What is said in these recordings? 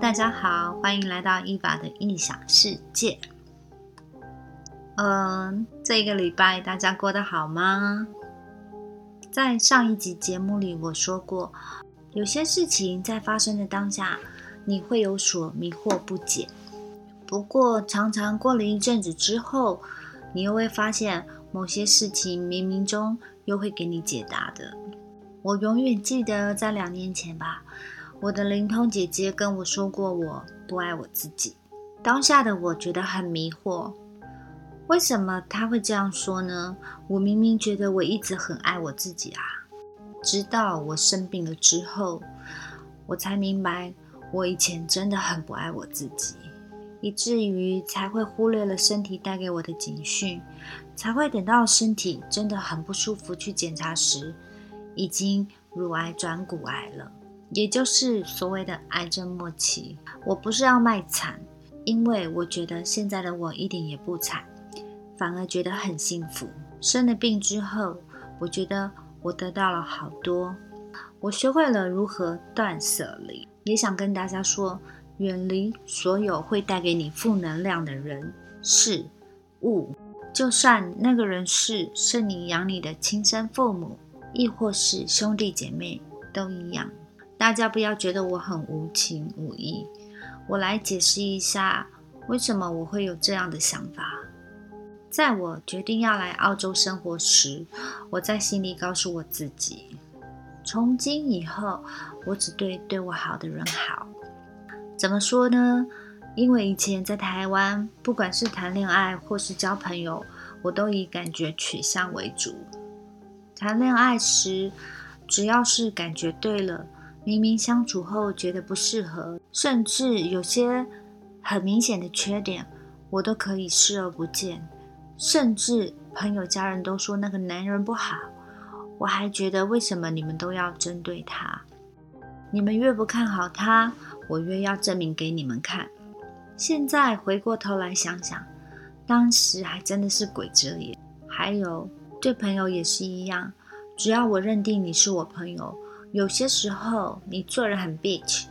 大家好，欢迎来到伊娃的异想世界。嗯，这一个礼拜大家过得好吗？在上一集节目里，我说过，有些事情在发生的当下，你会有所迷惑不解。不过，常常过了一阵子之后，你又会发现某些事情冥冥中又会给你解答的。我永远记得在两年前吧。我的灵通姐姐跟我说过，我不爱我自己。当下的我觉得很迷惑，为什么她会这样说呢？我明明觉得我一直很爱我自己啊！直到我生病了之后，我才明白，我以前真的很不爱我自己，以至于才会忽略了身体带给我的警讯，才会等到身体真的很不舒服去检查时，已经乳癌转骨癌了。也就是所谓的癌症末期，我不是要卖惨，因为我觉得现在的我一点也不惨，反而觉得很幸福。生了病之后，我觉得我得到了好多，我学会了如何断舍离，也想跟大家说，远离所有会带给你负能量的人事物，就算那个人是是你养你的亲生父母，亦或是兄弟姐妹，都一样。大家不要觉得我很无情无义，我来解释一下为什么我会有这样的想法。在我决定要来澳洲生活时，我在心里告诉我自己：从今以后，我只对对我好的人好。怎么说呢？因为以前在台湾，不管是谈恋爱或是交朋友，我都以感觉取向为主。谈恋爱时，只要是感觉对了。明明相处后觉得不适合，甚至有些很明显的缺点，我都可以视而不见。甚至朋友、家人都说那个男人不好，我还觉得为什么你们都要针对他？你们越不看好他，我越要证明给你们看。现在回过头来想想，当时还真的是鬼遮眼。还有对朋友也是一样，只要我认定你是我朋友。有些时候你做人很 bitch，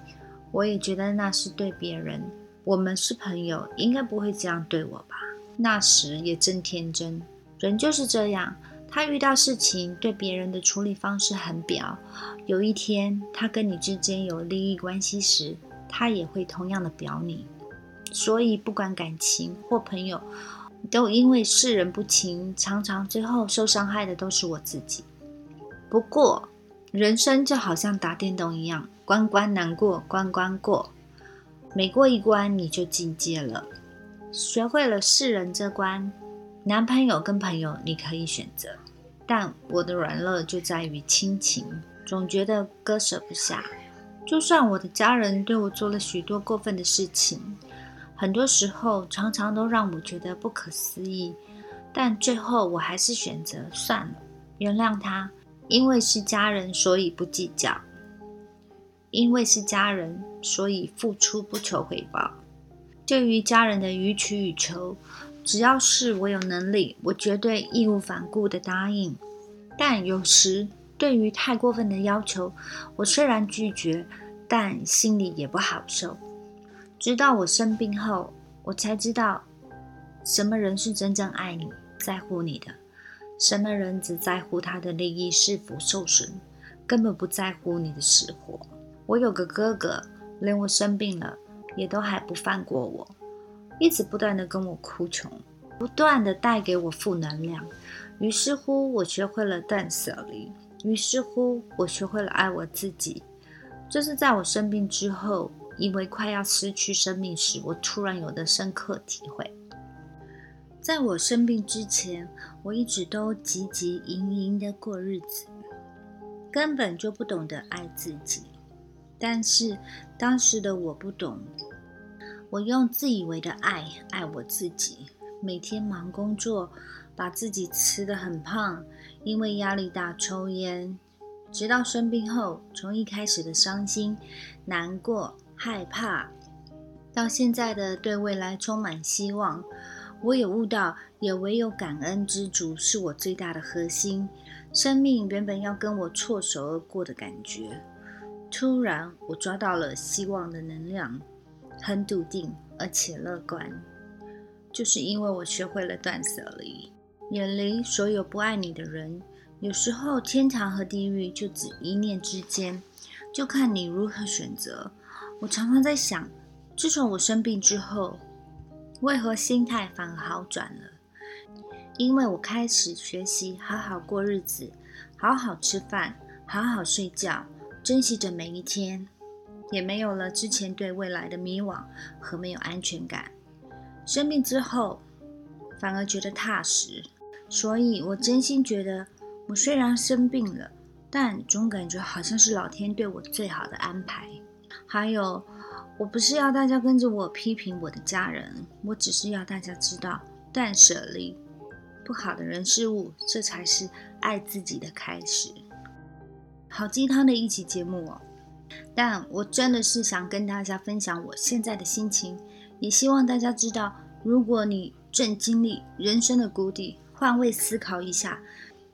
我也觉得那是对别人。我们是朋友，应该不会这样对我吧？那时也真天真，人就是这样。他遇到事情对别人的处理方式很表，有一天他跟你之间有利益关系时，他也会同样的表你。所以不管感情或朋友，都因为世人不清，常常最后受伤害的都是我自己。不过。人生就好像打电动一样，关关难过关关过，每过一关你就进阶了，学会了世人这关。男朋友跟朋友你可以选择，但我的软弱就在于亲情，总觉得割舍不下。就算我的家人对我做了许多过分的事情，很多时候常常都让我觉得不可思议，但最后我还是选择算了，原谅他。因为是家人，所以不计较；因为是家人，所以付出不求回报。对于家人的予取予求，只要是我有能力，我绝对义无反顾的答应。但有时对于太过分的要求，我虽然拒绝，但心里也不好受。直到我生病后，我才知道，什么人是真正爱你、在乎你的。什么人只在乎他的利益是否受损，根本不在乎你的死活。我有个哥哥，连我生病了也都还不放过我，一直不断的跟我哭穷，不断的带给我负能量。于是乎，我学会了断舍离。于是乎，我学会了爱我自己。这是在我生病之后，因为快要失去生命时，我突然有的深刻体会。在我生病之前，我一直都汲汲营营的过日子，根本就不懂得爱自己。但是当时的我不懂，我用自以为的爱爱我自己，每天忙工作，把自己吃得很胖，因为压力大抽烟。直到生病后，从一开始的伤心、难过、害怕，到现在的对未来充满希望。我也悟到，也唯有感恩知足是我最大的核心。生命原本要跟我错手而过的感觉，突然我抓到了希望的能量。很笃定而且乐观，就是因为我学会了断舍离，远离所有不爱你的人。有时候天堂和地狱就只一念之间，就看你如何选择。我常常在想，自从我生病之后，为何心态反而好转了？因为我开始学习好好过日子，好好吃饭，好好睡觉，珍惜着每一天，也没有了之前对未来的迷惘和没有安全感。生病之后，反而觉得踏实，所以我真心觉得。我虽然生病了，但总感觉好像是老天对我最好的安排。还有，我不是要大家跟着我批评我的家人，我只是要大家知道，断舍离不好的人事物，这才是爱自己的开始。好鸡汤的一期节目哦，但我真的是想跟大家分享我现在的心情，也希望大家知道，如果你正经历人生的谷底，换位思考一下。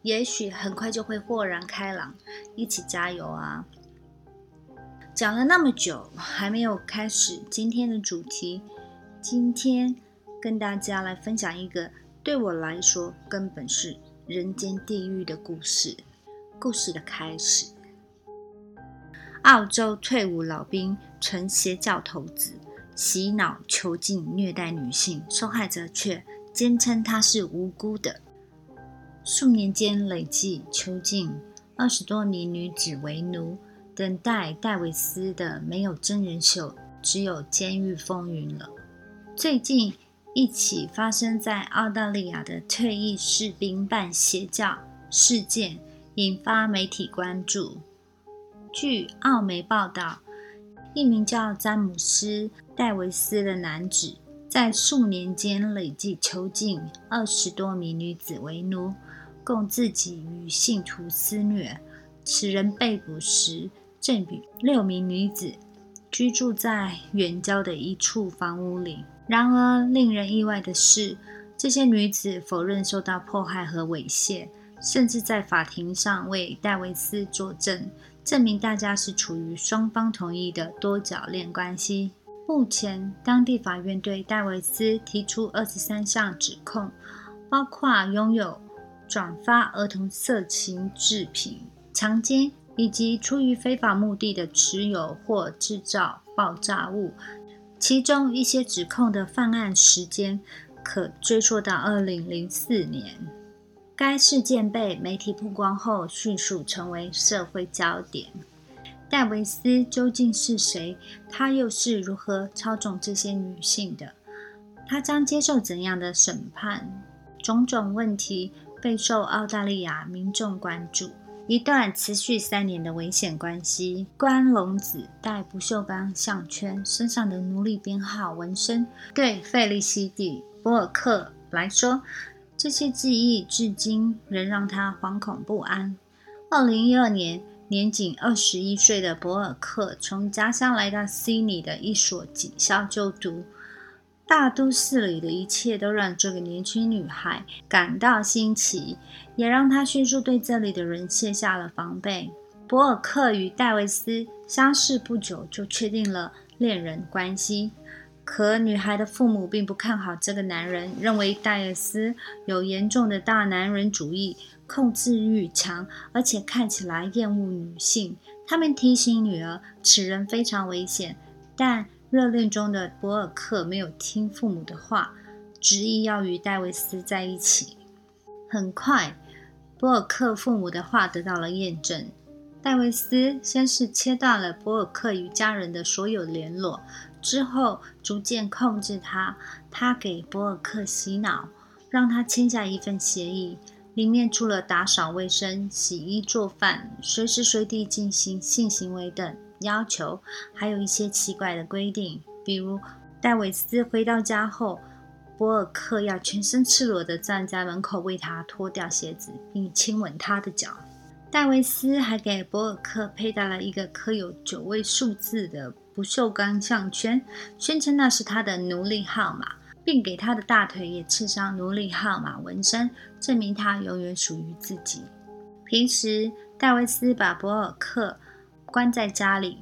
也许很快就会豁然开朗，一起加油啊！讲了那么久，还没有开始今天的主题。今天跟大家来分享一个对我来说根本是人间地狱的故事。故事的开始：澳洲退伍老兵成邪教头子，洗脑囚禁虐待女性，受害者却坚称他是无辜的。数年间累计囚禁二十多名女子为奴，等待戴维斯的没有真人秀，只有监狱风云了。最近一起发生在澳大利亚的退役士兵办邪教事件，引发媒体关注。据澳媒报道，一名叫詹姆斯·戴维斯的男子，在数年间累计囚禁二十多名女子为奴。供自己与信徒私虐。此人被捕时，正与六名女子居住在远郊的一处房屋里。然而，令人意外的是，这些女子否认受到迫害和猥亵，甚至在法庭上为戴维斯作证，证明大家是处于双方同意的多角恋关系。目前，当地法院对戴维斯提出二十三项指控，包括拥有。转发儿童色情制品、强奸以及出于非法目的的持有或制造爆炸物，其中一些指控的犯案时间可追溯到二零零四年。该事件被媒体曝光后，迅速成为社会焦点。戴维斯究竟是谁？他又是如何操纵这些女性的？他将接受怎样的审判？种种问题。备受澳大利亚民众关注。一段持续三年的危险关系。关龙子戴不锈钢项圈，身上的奴隶编号纹身，对费利西蒂·博尔克来说，这些记忆至今仍让他惶恐不安。二零一二年，年仅二十一岁的博尔克从家乡来到悉尼的一所警校就读。大都市里的一切都让这个年轻女孩感到新奇，也让她迅速对这里的人卸下了防备。博尔克与戴维斯相识不久就确定了恋人关系，可女孩的父母并不看好这个男人，认为戴维斯有严重的大男人主义，控制欲强，而且看起来厌恶女性。他们提醒女儿，此人非常危险，但。热恋中的博尔克没有听父母的话，执意要与戴维斯在一起。很快，博尔克父母的话得到了验证。戴维斯先是切断了博尔克与家人的所有联络，之后逐渐控制他。他给博尔克洗脑，让他签下一份协议，里面除了打扫卫生、洗衣做饭、随时随地进行性行为等。要求还有一些奇怪的规定，比如戴维斯回到家后，博尔克要全身赤裸地站在门口为他脱掉鞋子，并亲吻他的脚。戴维斯还给博尔克佩戴了一个刻有九位数字的不锈钢项圈，宣称那是他的奴隶号码，并给他的大腿也刺上奴隶号码纹身，证明他永远属于自己。平时，戴维斯把博尔克。关在家里，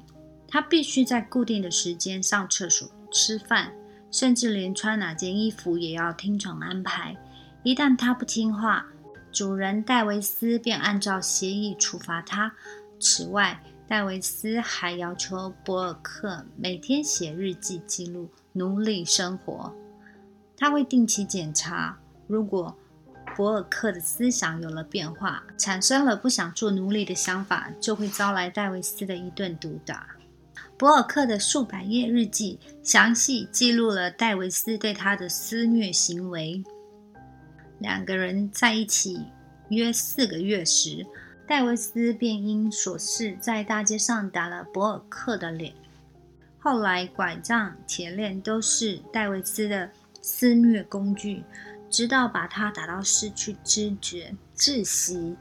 他必须在固定的时间上厕所，吃饭，甚至连穿哪件衣服也要听从安排。一旦他不听话，主人戴维斯便按照协议处罚他。此外，戴维斯还要求博尔克每天写日记记录奴隶生活。他会定期检查，如果博尔克的思想有了变化，产生了不想做奴隶的想法，就会招来戴维斯的一顿毒打。博尔克的数百页日记详细记录了戴维斯对他的肆虐行为。两个人在一起约四个月时，戴维斯便因琐事在大街上打了博尔克的脸。后来，拐杖、铁链都是戴维斯的肆虐工具。直到把他打到失去知觉、窒息。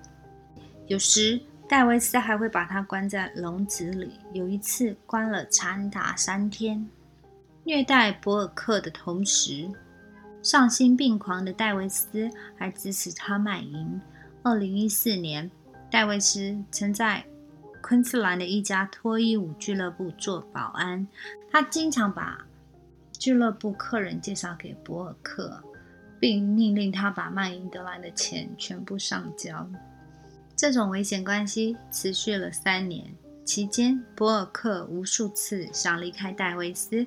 有时戴维斯还会把他关在笼子里。有一次关了长达三天。虐待博尔克的同时，丧心病狂的戴维斯还支持他卖淫。二零一四年，戴维斯曾在昆士兰的一家脱衣舞俱乐部做保安。他经常把俱乐部客人介绍给博尔克。并命令他把卖淫得来的钱全部上交。这种危险关系持续了三年，期间博尔克无数次想离开戴维斯，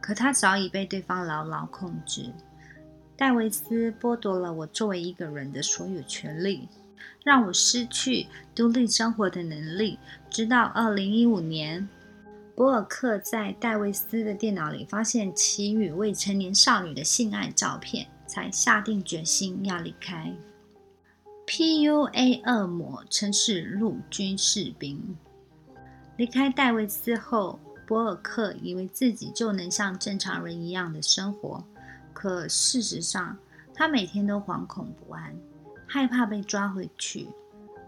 可他早已被对方牢牢控制。戴维斯剥夺了我作为一个人的所有权利，让我失去独立生活的能力。直到二零一五年，博尔克在戴维斯的电脑里发现其与未成年少女的性爱照片。才下定决心要离开。P.U.A. 恶魔曾是陆军士兵。离开戴维斯后，博尔克以为自己就能像正常人一样的生活，可事实上，他每天都惶恐不安，害怕被抓回去，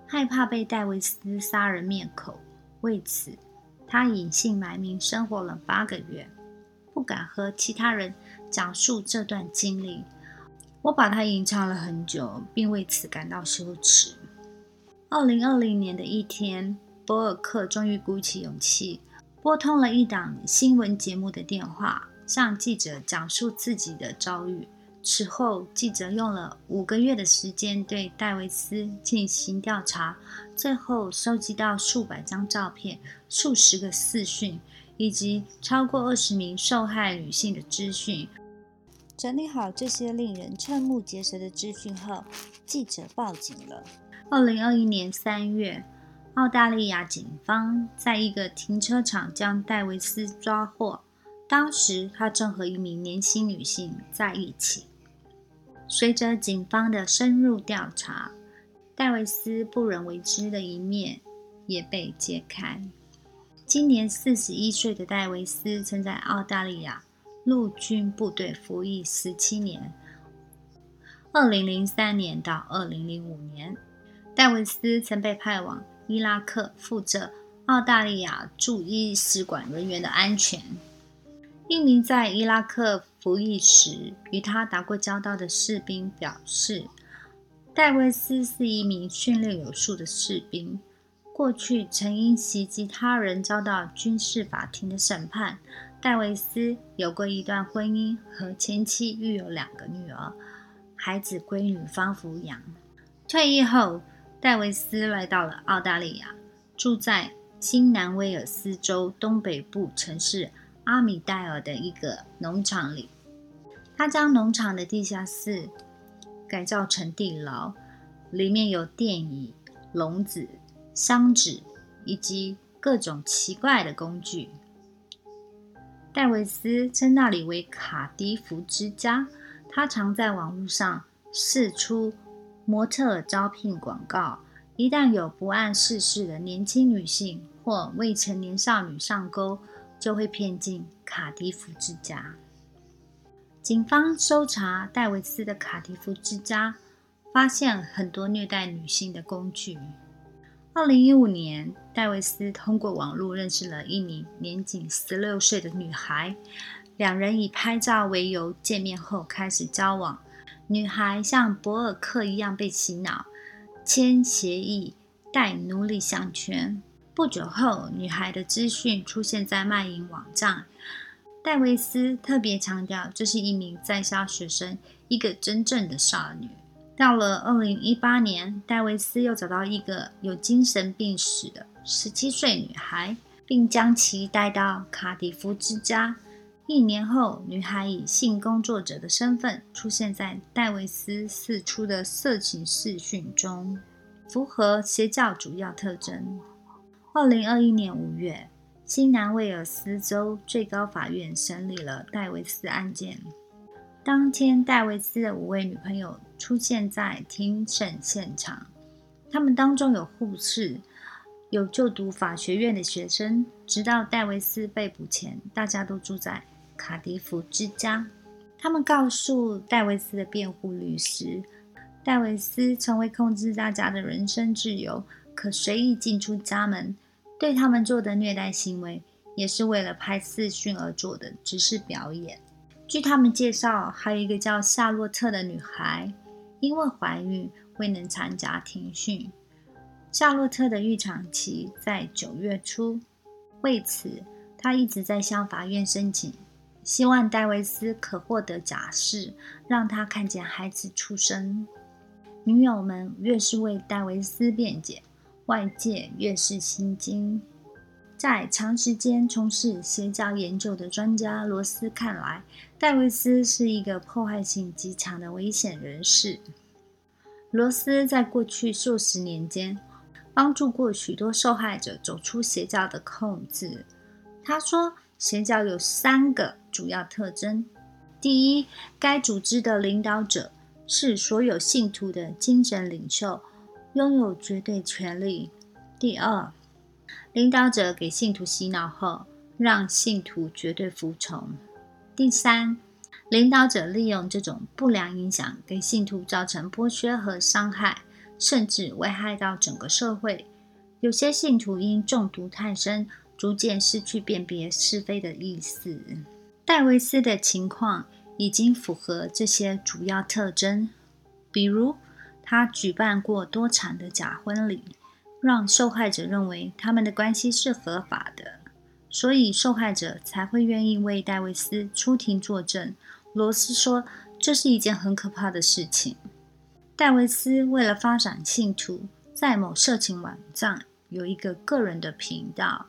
害怕被戴维斯杀人灭口。为此，他隐姓埋名生活了八个月，不敢和其他人讲述这段经历。我把它隐藏了很久，并为此感到羞耻。二零二零年的一天，博尔克终于鼓起勇气，拨通了一档新闻节目的电话，向记者讲述自己的遭遇。此后，记者用了五个月的时间对戴维斯进行调查，最后收集到数百张照片、数十个视讯，以及超过二十名受害女性的资讯。整理好这些令人瞠目结舌的资讯后，记者报警了。二零二一年三月，澳大利亚警方在一个停车场将戴维斯抓获。当时他正和一名年轻女性在一起。随着警方的深入调查，戴维斯不忍为之的一面也被揭开。今年四十一岁的戴维斯曾在澳大利亚。陆军部队服役十七年。二零零三年到二零零五年，戴维斯曾被派往伊拉克，负责澳大利亚驻伊使馆人员的安全。一名在伊拉克服役时与他打过交道的士兵表示，戴维斯是一名训练有素的士兵，过去曾因袭击他人遭到军事法庭的审判。戴维斯有过一段婚姻，和前妻育有两个女儿，孩子归女方抚养。退役后，戴维斯来到了澳大利亚，住在新南威尔斯州东北部城市阿米代尔的一个农场里。他将农场的地下室改造成地牢，里面有电椅、笼子、箱子以及各种奇怪的工具。戴维斯称那里为卡迪夫之家。他常在网络上试出模特招聘广告，一旦有不谙世事的年轻女性或未成年少女上钩，就会骗进卡迪夫之家。警方搜查戴维斯的卡迪夫之家，发现很多虐待女性的工具。二零一五年，戴维斯通过网络认识了一名年仅十六岁的女孩，两人以拍照为由见面后开始交往。女孩像博尔克一样被洗脑，签协议，戴奴隶项圈。不久后，女孩的资讯出现在卖淫网站，戴维斯特别强调，这是一名在校学生，一个真正的少女。到了二零一八年，戴维斯又找到一个有精神病史的十七岁女孩，并将其带到卡迪夫之家。一年后，女孩以性工作者的身份出现在戴维斯四出的色情视讯中，符合邪教主要特征。二零二一年五月，新南威尔斯州最高法院审理了戴维斯案件。当天，戴维斯的五位女朋友出现在庭审现场，他们当中有护士。有就读法学院的学生，直到戴维斯被捕前，大家都住在卡迪夫之家。他们告诉戴维斯的辩护律师，戴维斯成为控制大家的人身自由，可随意进出家门。对他们做的虐待行为，也是为了拍视讯而做的，只是表演。据他们介绍，还有一个叫夏洛特的女孩，因为怀孕未能参加庭讯。夏洛特的预产期在九月初，为此他一直在向法院申请，希望戴维斯可获得假释，让他看见孩子出生。女友们越是为戴维斯辩解，外界越是心惊。在长时间从事邪教研究的专家罗斯看来，戴维斯是一个破坏性极强的危险人士。罗斯在过去数十年间。帮助过许多受害者走出邪教的控制。他说，邪教有三个主要特征：第一，该组织的领导者是所有信徒的精神领袖，拥有绝对权力；第二，领导者给信徒洗脑后，让信徒绝对服从；第三，领导者利用这种不良影响，给信徒造成剥削和伤害。甚至危害到整个社会。有些信徒因中毒太深，逐渐失去辨别是非的意思。戴维斯的情况已经符合这些主要特征，比如他举办过多场的假婚礼，让受害者认为他们的关系是合法的，所以受害者才会愿意为戴维斯出庭作证。罗斯说：“这是一件很可怕的事情。”戴维斯为了发展信徒，在某色情网站有一个个人的频道，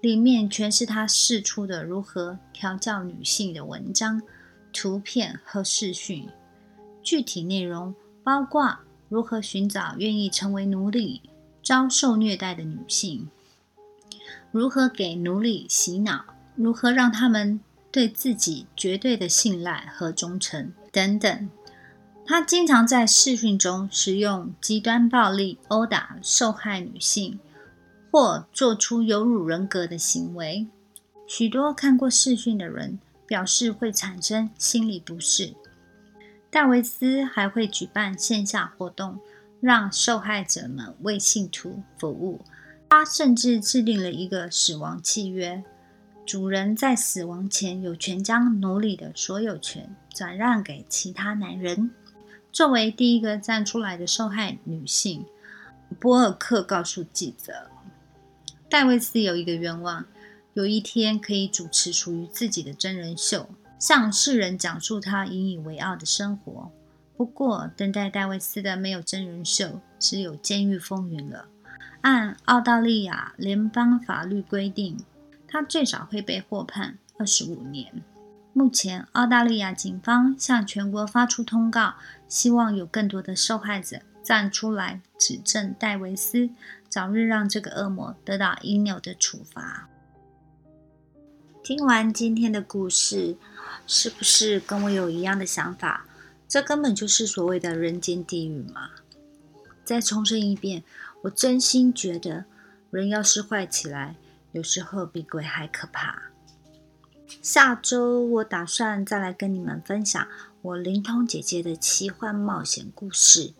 里面全是他释出的如何调教女性的文章、图片和视讯。具体内容包括如何寻找愿意成为奴隶、遭受虐待的女性，如何给奴隶洗脑，如何让他们对自己绝对的信赖和忠诚等等。他经常在视讯中使用极端暴力殴打受害女性，或做出有辱人格的行为。许多看过视讯的人表示会产生心理不适。戴维斯还会举办线下活动，让受害者们为信徒服务。他甚至制定了一个死亡契约：主人在死亡前有权将奴隶的所有权转让给其他男人。作为第一个站出来的受害女性，波尔克告诉记者：“戴维斯有一个愿望，有一天可以主持属于自己的真人秀，向世人讲述他引以为傲的生活。不过，等待戴维斯的没有真人秀，只有监狱风云了。按澳大利亚联邦法律规定，他最少会被获判二十五年。”目前，澳大利亚警方向全国发出通告，希望有更多的受害者站出来指证戴维斯，早日让这个恶魔得到应有的处罚。听完今天的故事，是不是跟我有一样的想法？这根本就是所谓的人间地狱嘛！再重申一遍，我真心觉得，人要是坏起来，有时候比鬼还可怕。下周我打算再来跟你们分享我灵通姐姐的奇幻冒险故事，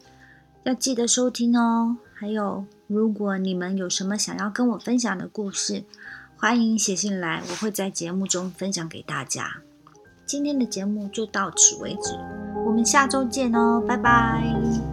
要记得收听哦。还有，如果你们有什么想要跟我分享的故事，欢迎写信来，我会在节目中分享给大家。今天的节目就到此为止，我们下周见哦，拜拜。